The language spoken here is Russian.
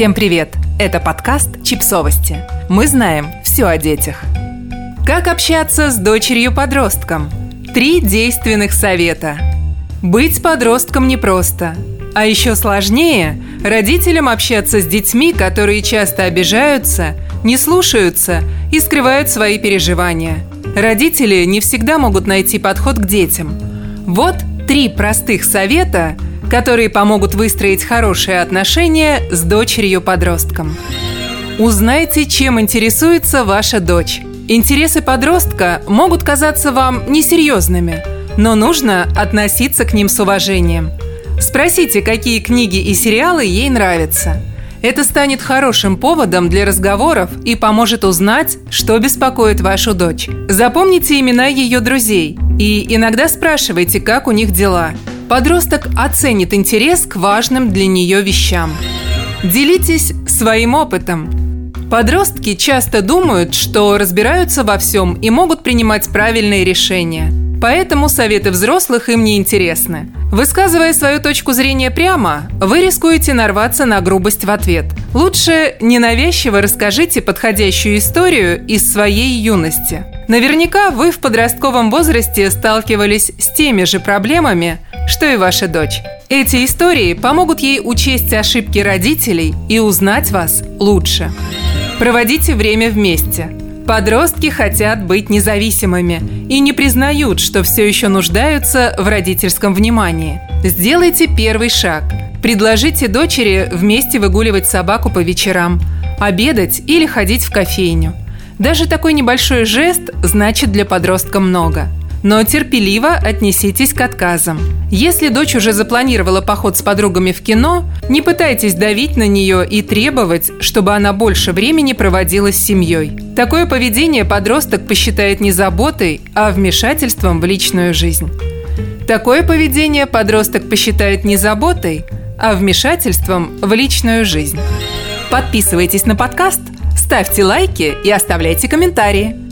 Всем привет! Это подкаст «Чипсовости». Мы знаем все о детях. Как общаться с дочерью-подростком? Три действенных совета. Быть подростком непросто. А еще сложнее родителям общаться с детьми, которые часто обижаются, не слушаются и скрывают свои переживания. Родители не всегда могут найти подход к детям. Вот три простых совета, которые помогут выстроить хорошие отношения с дочерью-подростком. Узнайте, чем интересуется ваша дочь. Интересы подростка могут казаться вам несерьезными, но нужно относиться к ним с уважением. Спросите, какие книги и сериалы ей нравятся. Это станет хорошим поводом для разговоров и поможет узнать, что беспокоит вашу дочь. Запомните имена ее друзей и иногда спрашивайте, как у них дела. Подросток оценит интерес к важным для нее вещам. Делитесь своим опытом. Подростки часто думают, что разбираются во всем и могут принимать правильные решения. Поэтому советы взрослых им не интересны. Высказывая свою точку зрения прямо, вы рискуете нарваться на грубость в ответ. Лучше ненавязчиво расскажите подходящую историю из своей юности. Наверняка вы в подростковом возрасте сталкивались с теми же проблемами, что и ваша дочь. Эти истории помогут ей учесть ошибки родителей и узнать вас лучше. Проводите время вместе. Подростки хотят быть независимыми и не признают, что все еще нуждаются в родительском внимании. Сделайте первый шаг. Предложите дочери вместе выгуливать собаку по вечерам, обедать или ходить в кофейню. Даже такой небольшой жест значит для подростка много – но терпеливо отнеситесь к отказам. Если дочь уже запланировала поход с подругами в кино, не пытайтесь давить на нее и требовать, чтобы она больше времени проводила с семьей. Такое поведение подросток посчитает не заботой, а вмешательством в личную жизнь. Такое поведение подросток посчитает не заботой, а вмешательством в личную жизнь. Подписывайтесь на подкаст, ставьте лайки и оставляйте комментарии.